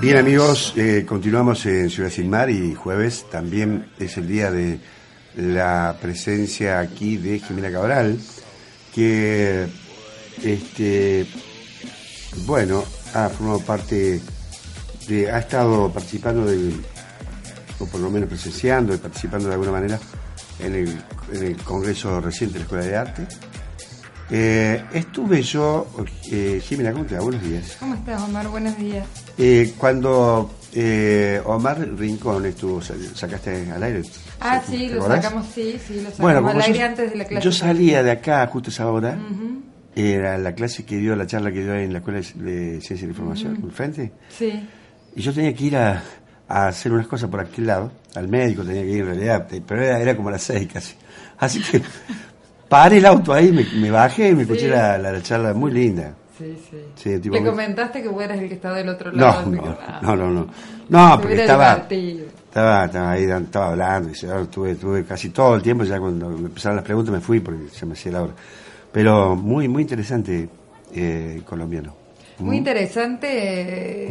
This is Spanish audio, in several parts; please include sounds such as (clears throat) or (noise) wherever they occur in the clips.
Bien amigos, eh, continuamos en Ciudad Sin Mar y jueves también es el día de la presencia aquí de Jimena Cabral, que este bueno ha formado parte de, ha estado participando o por lo menos presenciando y participando de alguna manera en el, en el congreso reciente de la Escuela de Arte eh, estuve yo, eh, Jimena, ¿cómo te va? Buenos días. ¿Cómo estás, Omar? Buenos días. Eh, cuando eh, Omar Rincón estuvo, sacaste al aire. Ah, sí, lo sacamos, sí, sí, lo sacamos al aire antes de la clase. Yo salía de acá justo esa hora, era la clase que dio, la charla que dio en la Escuela de Ciencia y la Información, uh frente. Sí. Y yo tenía que ir a, hacer unas cosas por aquel lado, al médico tenía que ir en realidad, pero era, era como a las seis casi. Así que paré el auto ahí, me, bajé y me escuché la, la, charla muy linda. Sí, sí. ¿Le comentaste que fueras el que estaba del otro lado? No, no, no, no, no. porque estaba, estaba, estaba, ahí, estaba hablando, y estuve, estuve casi todo el tiempo, ya cuando empezaron las preguntas me fui porque se me hacía la hora. Pero muy, muy interesante eh, colombiano. Muy interesante.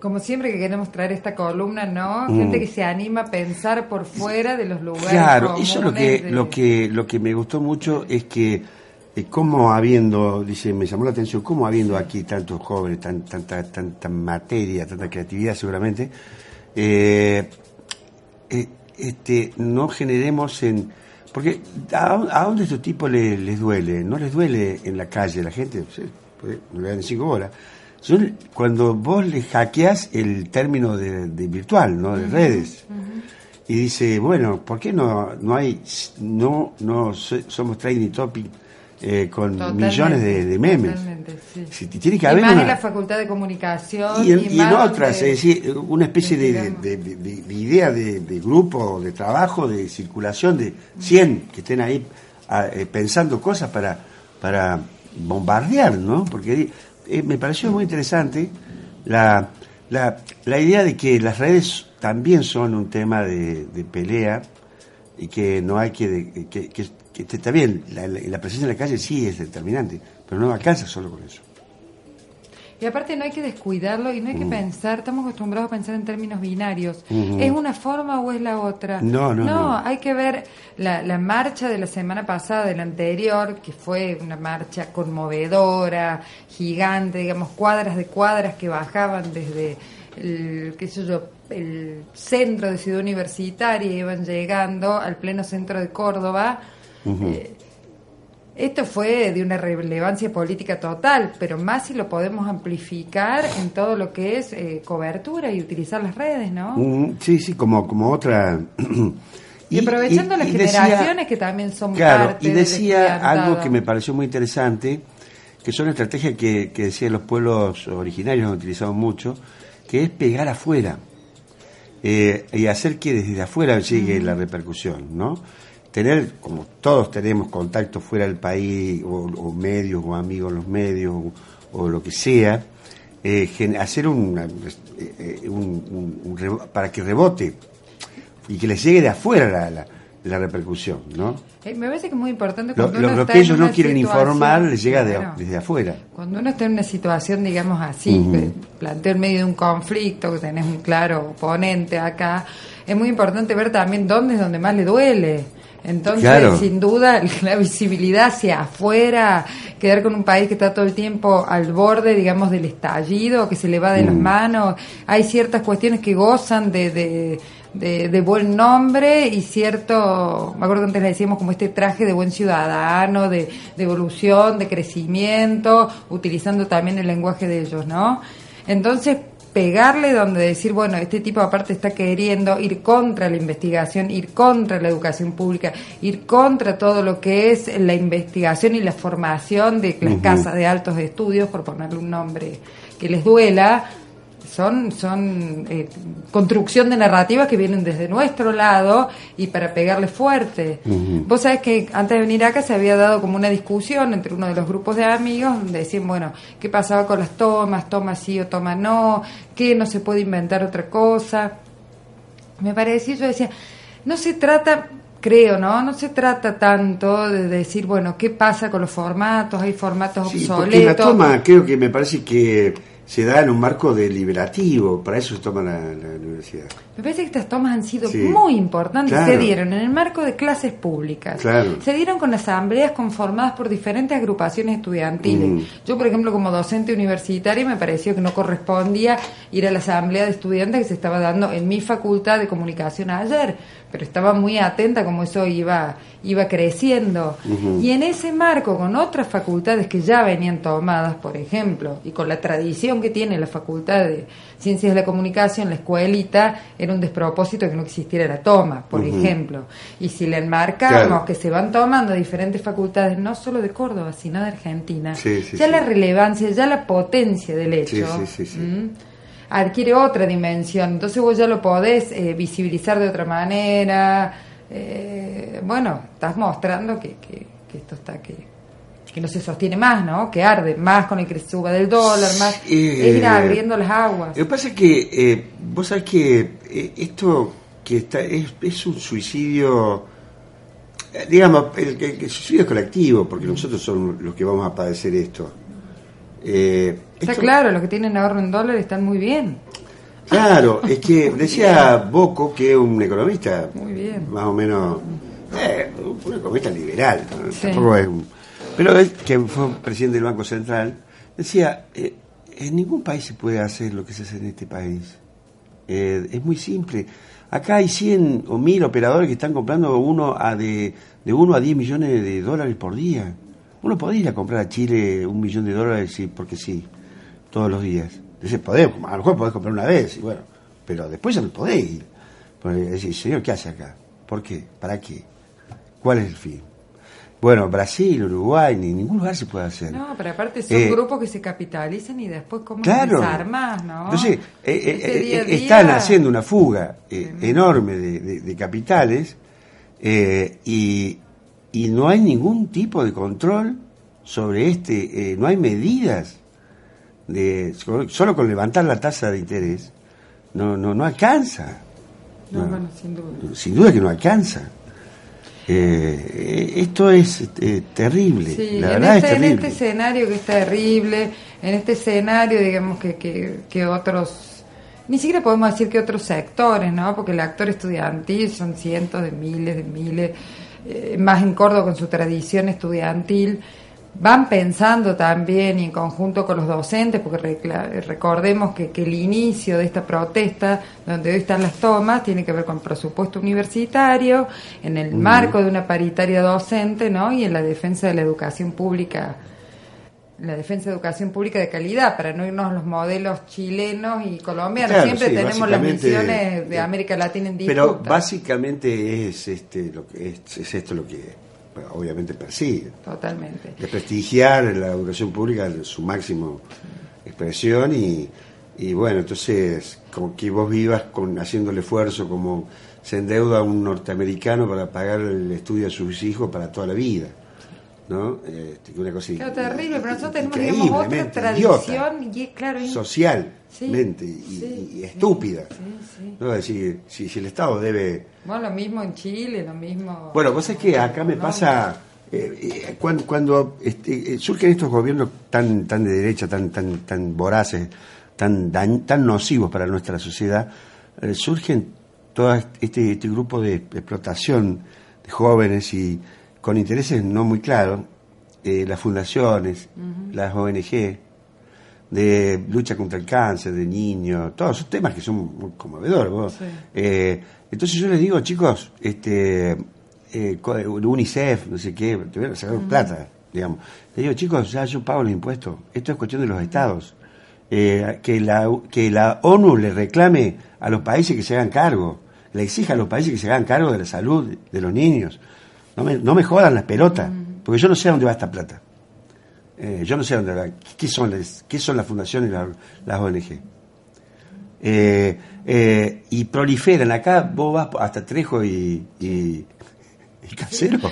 Como siempre que queremos traer esta columna, ¿no? Gente mm. que se anima a pensar por fuera de los lugares. Claro, eso lo que, lo que, lo que me gustó mucho es que eh, cómo habiendo, dice, me llamó la atención, cómo habiendo aquí tantos jóvenes, tan, tanta, tanta materia, tanta creatividad seguramente, eh, eh, este, no generemos en... Porque ¿a, dónde estos tipos les, les, duele? No les duele en la calle, la gente, no le dan cinco horas cuando vos le hackeas el término de, virtual, ¿no? De redes. Y dice, bueno, ¿por qué no, no hay, no, no somos trading topic eh, con millones de, memes? Sí. tiene que haber y más en la facultad de comunicación. Y en, otras, es decir, una especie de, idea de, grupo, de trabajo, de circulación de 100 que estén ahí eh, pensando cosas para, para bombardear, ¿no? Porque eh, me pareció muy interesante la, la, la, idea de que las redes también son un tema de, pelea y que no hay que, que, que, está bien, la, la presencia en la calle sí es determinante, pero no alcanza solo con eso. Y aparte no hay que descuidarlo y no hay que mm. pensar, estamos acostumbrados a pensar en términos binarios. ¿Es una forma o es la otra? No, no. No, hay que ver la, la marcha de la semana pasada, de la anterior, que fue una marcha conmovedora, gigante, digamos, cuadras de cuadras que bajaban desde el, qué sé yo, el centro de Ciudad Universitaria y iban llegando al pleno centro de Córdoba. Esto fue de una relevancia política total, pero más si lo podemos amplificar en todo lo que es eh, cobertura y utilizar las redes, ¿no? Mm, sí, sí, como, como otra... (clears throat) y, aprovechando las generaciones que también son claro, parte y decía algo que me pareció muy interesante, que son estrategias que, que decían los pueblos originarios han utilizado mucho, que es pegar afuera eh, y hacer que desde afuera llegue la repercusión, ¿no? Tener, como todos tenemos contacto fuera del país, o, medios, o amigos en los medios, o, lo que sea, eh, hacer una, eh, un, para que rebote y que les llegue de afuera la, la, repercusión, ¿no? Eh, me parece que es muy importante cuando lo, que ellos no quieren informar les llega desde afuera. Cuando uno está en una situación, digamos así, planteo en medio de un conflicto, que tenés un claro oponente acá, es muy importante ver también dónde es donde más le duele entonces, sin duda, (laughs) la visibilidad hacia afuera, quedar con un país que está todo el tiempo al borde, digamos, del estallido, que se le va de las mm. manos, hay ciertas cuestiones que gozan de, de, de, buen nombre y cierto, me acuerdo que antes le decíamos como este traje de buen ciudadano, de, de evolución, de crecimiento, utilizando también el lenguaje de ellos, ¿no? Entonces, pegarle donde decir, bueno, este tipo aparte está queriendo ir contra la investigación, ir contra la educación pública, ir contra todo lo que es la investigación y la formación de las casas de altos estudios, por ponerle un nombre que les duela, son, son eh, construcción de narrativas que vienen desde nuestro lado y para pegarle fuerte. Vos sabés que antes de venir acá se había dado como una discusión entre uno de los grupos de amigos donde decían, bueno, ¿qué pasaba con las tomas? ¿Toma sí o toma no? ¿Qué no se puede inventar otra cosa? Me parecía, yo decía, no se trata, creo, ¿no? No se trata tanto de decir, bueno, ¿qué pasa con los formatos? Hay formatos obsoletos. la toma, creo que me parece que se da en un marco deliberativo, para eso se toma la, universidad. Me parece que estas tomas han sido muy importantes, se dieron en el marco de clases públicas, se dieron con asambleas conformadas por diferentes agrupaciones estudiantiles. Mm. Yo, por ejemplo, como docente universitaria, me pareció que no correspondía ir a la asamblea de estudiantes que se estaba dando en mi facultad de comunicación ayer, pero estaba muy atenta como eso iba, iba creciendo. Y en ese marco, con otras facultades que ya venían tomadas, por ejemplo, y con la tradición que tiene la Facultad de Ciencias de la Comunicación, la escuelita, era un despropósito que no existiera la toma, por ejemplo. Y si le enmarcamos que se van tomando diferentes facultades, no solo de Córdoba, sino de Argentina, ya la relevancia, ya la potencia del hecho adquiere otra dimensión. Entonces vos ya lo podés eh, visibilizar de otra manera. Eh, bueno, estás mostrando que, que, esto está que, que no se sostiene más, ¿no? Que arde más con el que suba del dólar, más eh, ir abriendo las aguas. Lo que pasa es que vos sabés que esto que está es, es un suicidio digamos, el, el, suicidio colectivo, porque nosotros somos los que vamos a padecer esto. Eh, Está claro, los que tienen ahorro en dólares están muy bien. Claro, es que (laughs) decía Boco, que es un economista más o menos, eh, un economista liberal, pero es que fue presidente del Banco Central, decía, eh, en ningún país se puede hacer lo que se hace en este país. Eh, es muy simple. Acá hay 100 o 1000 operadores que están comprando uno a de, de 1 a 10 millones de dólares por día. Uno podría ir a comprar a Chile un millón de dólares sí, porque sí, todos los días. Dice, podemos, a lo mejor podés comprar una vez, y bueno, pero después ya no podés ir. Decir, señor, ¿qué hace acá? ¿Por qué? ¿Para qué? ¿Cuál es el fin? Bueno, Brasil, Uruguay, ni ningún lugar se puede hacer. No, pero aparte son eh, grupos que se capitalizan y después cómo claro, desarmas, ¿no? Entonces, eh, eh, están haciendo una fuga enorme de, de capitales y, y no hay ningún tipo de control sobre este, eh, no hay medidas de solo con levantar la tasa de interés no no no alcanza. No, bueno, sin duda. Sin duda que no alcanza. Eh, esto es eh, terrible, la verdad este, es terrible. En este escenario que es terrible, en este escenario, digamos, que, que, que otros ni siquiera podemos decir que otros sectores, ¿no? Porque el actor estudiantil son cientos de miles de miles eh, más en Córdoba con su tradición estudiantil, van pensando también y en conjunto con los docentes, porque recordemos que, el inicio de esta protesta, donde hoy están las tomas, tiene que ver con presupuesto universitario, en el marco de una paritaria docente, ¿no? Y en la defensa de la educación pública la defensa de educación pública de calidad, para no irnos a los modelos chilenos y colombianos. Siempre tenemos las misiones de América Latina en disputa. Pero básicamente es, este, lo que es, esto lo que obviamente persigue. Totalmente. Desprestigiar la educación pública en su máximo expresión y, y bueno, entonces como que vos vivas con haciendo el esfuerzo como se endeuda un norteamericano para pagar el estudio de sus hijos para toda la vida. ¿no? Este, una cosa claro, terrible, pero nosotros tenemos digamos, otra tradición y claro, socialmente y, estúpida. ¿no? decir, si, si, el Estado debe... Bueno, lo mismo en Chile, lo mismo... Bueno, vos es que acá me pasa... Eh, eh, cuando, cuando este, eh, surgen estos gobiernos tan tan de derecha, tan tan tan voraces, tan tan nocivos para nuestra sociedad, surgen todo este, este grupo de explotación de jóvenes y, con intereses no muy claros, eh, las fundaciones, las ONG, de lucha contra el cáncer, de niños, todos esos temas que son muy conmovedores. Eh, entonces yo les digo, chicos, este, eh, UNICEF, no sé qué, tuvieron que sacar plata, digamos. Les digo, chicos, ya yo pago los impuestos, esto es cuestión de los estados. que, la, que la ONU le reclame a los países que se hagan cargo, le exija a los países que se hagan cargo de la salud de los niños. No me, no me jodan las pelotas, porque yo no sé a dónde va esta plata. Eh, yo no sé dónde. ¿Qué son las, qué son las fundaciones y las, ONG? Eh, eh, y proliferan. Acá vos vas hasta Trejo y, y, Casero. (laughs)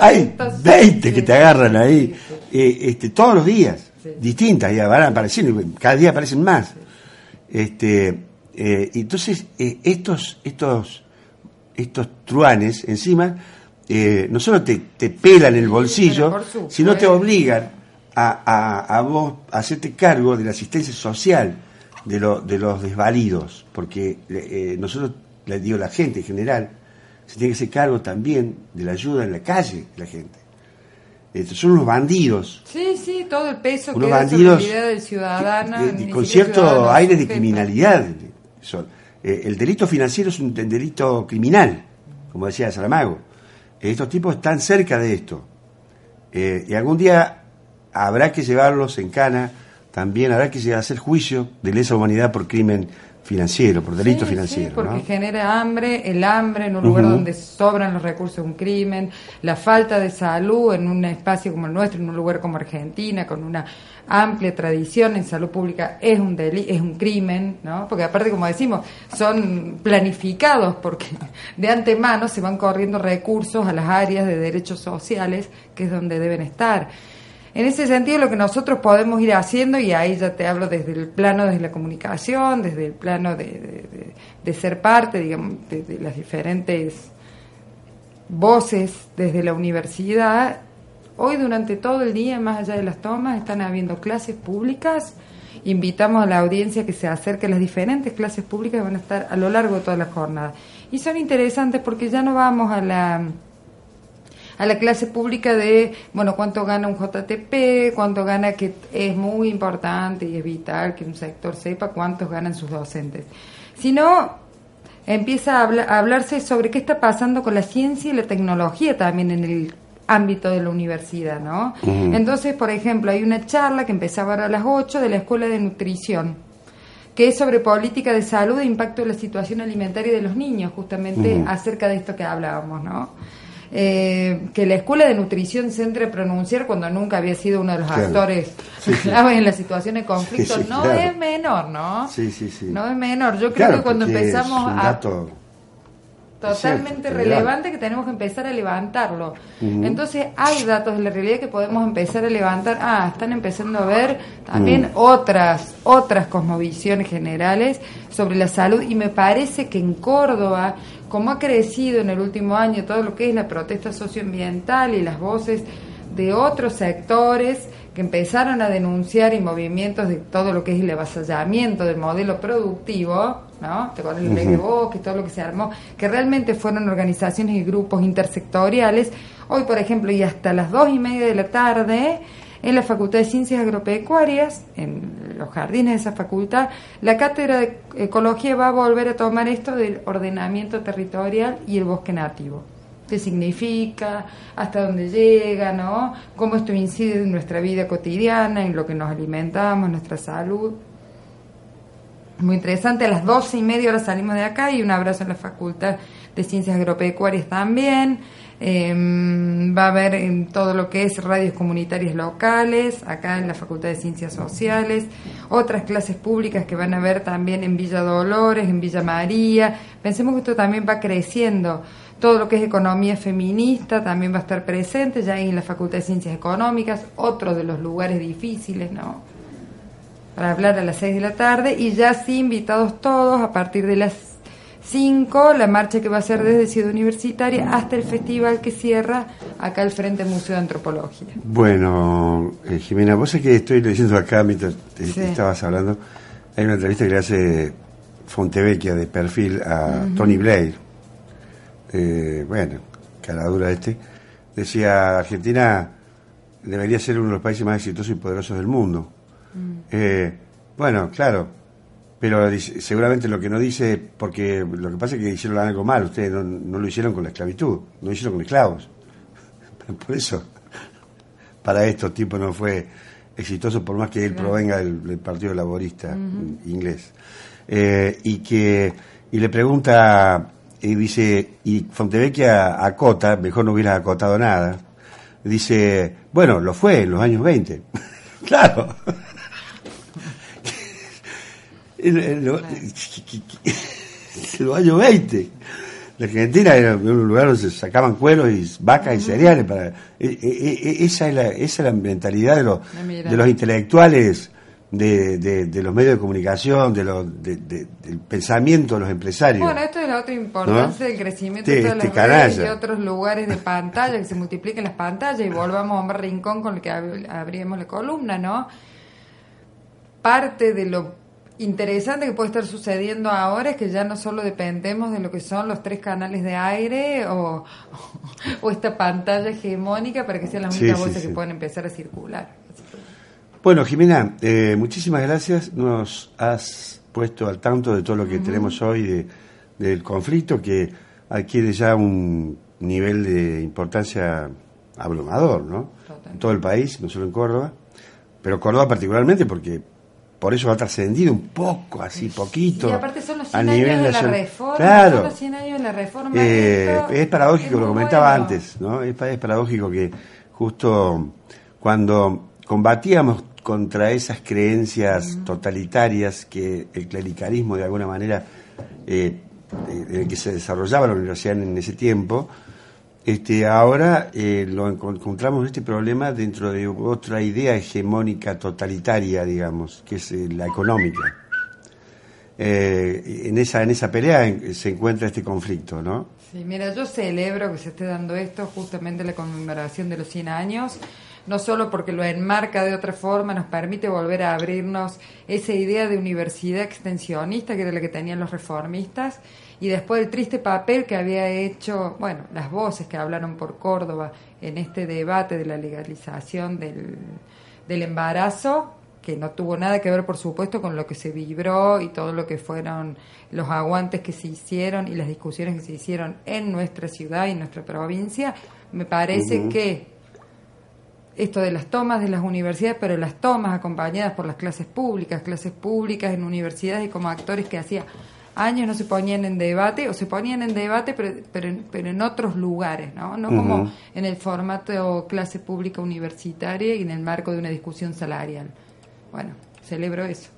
Hay 20 que te agarran ahí, este, todos los días, distintas, ya van apareciendo, cada día aparecen más. Este, entonces, estos, estos estos truanes encima, eh, no solo te, te pelan el bolsillo, sino te obligan a, a, vos hacerte cargo de la asistencia social de, de los desvalidos, porque eh, nosotros, le digo, la gente en general, se tiene que hacer cargo también de la ayuda en la calle de la gente. Estos son unos bandidos. Sí, sí, todo el peso unos que bandidos del ciudadano. con cierto aire de criminalidad. Son. Eh, el delito financiero es un delito criminal, como decía Saramago. Estos tipos están cerca de esto. Eh, y algún día habrá que llevarlos en cana, también habrá que hacer juicio de lesa humanidad por crimen financiero, por delito financiero. Sí, porque genera hambre, el hambre en un lugar donde sobran los recursos de un crimen, la falta de salud en un espacio como el nuestro, en un lugar como Argentina, con una amplia tradición en salud pública, es un es un crimen, ¿no? Porque aparte, como decimos, son planificados porque de antemano se van corriendo recursos a las áreas de derechos sociales, que es donde deben estar. En ese sentido, lo que nosotros podemos ir haciendo, y ahí ya te hablo desde el plano de la comunicación, desde el plano de, ser parte, digamos, de, las diferentes voces desde la universidad, hoy durante todo el día, más allá de las tomas, están habiendo clases públicas. Invitamos a la audiencia que se acerque a las diferentes clases públicas que van a estar a lo largo de toda la jornada. Y son interesantes porque ya no vamos a la a la clase pública de, bueno, cuánto gana un JTP, cuánto gana, que es muy importante y es vital que un sector sepa cuántos ganan sus docentes. Sino empieza a, hablarse sobre qué está pasando con la ciencia y la tecnología también en el ámbito de la universidad, ¿no? Entonces, por ejemplo, hay una charla que empezaba a las 8 de la Escuela de Nutrición, que es sobre política de salud e impacto de la situación alimentaria de los niños, justamente acerca de esto que hablábamos, ¿no? Eh, que la escuela de nutrición se entre a pronunciar cuando nunca había sido uno de los actores clave en la situación de conflicto no es menor, ¿no? Sí, sí, sí. No es menor. Yo creo que cuando empezamos a totalmente relevante que tenemos que empezar a levantarlo. Entonces hay datos de la realidad que podemos empezar a levantar. Ah, están empezando a ver también mm. otras otras cosmovisiones generales sobre la salud y me parece que en Córdoba como ha crecido en el último año todo lo que es la protesta socioambiental y las voces de otros sectores que empezaron a denunciar y movimientos de todo lo que es el avasallamiento del modelo productivo, ¿no? Te acuerdas el uh Bosque, todo lo que se armó, que realmente fueron organizaciones y grupos intersectoriales. Hoy, por ejemplo, y hasta las dos y media de la tarde, en la Facultad de Ciencias Agropecuarias, en los jardines de esa facultad, la cátedra de ecología va a volver a tomar esto del ordenamiento territorial y el bosque nativo. ¿Qué significa? ¿Hasta dónde llega? ¿no? ¿Cómo esto incide en nuestra vida cotidiana, en lo que nos alimentamos, nuestra salud? Muy interesante, a las doce y media ahora salimos de acá y un abrazo a la Facultad de Ciencias Agropecuarias también. Em, va a haber en todo lo que es radios comunitarias locales, acá en la Facultad de Ciencias Sociales, otras clases públicas que van a haber también en Villa Dolores, en Villa María. Pensemos que esto también va creciendo. Todo lo que es economía feminista también va a estar presente, ya en la Facultad de Ciencias Económicas, otro de los lugares difíciles, ¿no? Para hablar a las seis de la tarde y ya sí invitados todos a partir de las 5, la marcha que va a ser desde Ciudad Universitaria hasta el festival que cierra acá al frente Museo de Antropología. Bueno, eh, Jimena, vos es que estoy leyendo acá mientras estabas hablando, hay una entrevista que le hace Fontevecchia de perfil a Tony Blair, eh, bueno, caladura este, decía Argentina debería ser uno de los países más exitosos y poderosos del mundo. Mm. Eh, bueno, claro, pero seguramente lo que no dice, porque lo que pasa es que hicieron algo mal, ustedes no, lo hicieron con la esclavitud, no lo hicieron con esclavos. (laughs) Por eso, para estos tipos no fue exitoso, por más que él provenga del, Partido Laborista inglés. Eh, y que y le pregunta, y dice, y Fontevecchia acota, mejor no hubiera acotado nada, dice, bueno, lo fue en los años 20. (laughs) claro (laughs) (laughs) en, los años 20. La Argentina era un lugar donde se sacaban cueros y vacas y cereales. Para, e, e, e, esa, es la, esa es la mentalidad de los, de los intelectuales de, de, los medios de comunicación, de, del pensamiento de los empresarios. Bueno, esto es la otra importancia del crecimiento de todas este las redes y otros lugares de pantalla, que se multipliquen las pantallas y volvamos a un rincón con el que abrimos la columna, ¿no? Parte de lo interesante que puede estar sucediendo ahora es que ya no solo dependemos de lo que son los tres canales de aire o, (laughs) o esta pantalla hegemónica para que sean las únicas voces que puedan empezar a circular. Bueno, Jimena, eh, muchísimas gracias. Nos has puesto al tanto de todo lo que tenemos hoy de, del conflicto que adquiere ya un nivel de importancia abrumador, ¿no? En todo el país, no solo en Córdoba, pero Córdoba particularmente porque por eso ha trascendido un poco, así poquito. Y aparte son los 100 años de la reforma. Claro. Son los 100 años de la reforma. Eh, es paradójico, lo comentaba antes, ¿no? Es, es, paradójico que justo cuando combatíamos contra esas creencias totalitarias que el clericalismo de alguna manera eh, en el que se desarrollaba la universidad en ese tiempo, este, ahora eh, lo encontramos este problema dentro de otra idea hegemónica totalitaria, digamos, que es eh, la económica. Eh, en esa en esa pelea se encuentra este conflicto, ¿no? Sí, mira, yo celebro que se esté dando esto, justamente la conmemoración de los 100 años, no solo porque lo enmarca de otra forma, nos permite volver a abrirnos esa idea de universidad extensionista que era la que tenían los reformistas, y después el triste papel que había hecho, bueno, las voces que hablaron por Córdoba en este debate de la legalización del, del embarazo, que no tuvo nada que ver, por supuesto, con lo que se vibró y todo lo que fueron los aguantes que se hicieron y las discusiones que se hicieron en nuestra ciudad y en nuestra provincia, me parece que esto de las tomas de las universidades, pero las tomas acompañadas por las clases públicas, clases públicas en universidades y como actores que hacía años no se ponían en debate, o se ponían en debate, pero, pero, pero en otros lugares, ¿no? No como en el formato clase pública universitaria y en el marco de una discusión salarial. Bueno, celebro eso.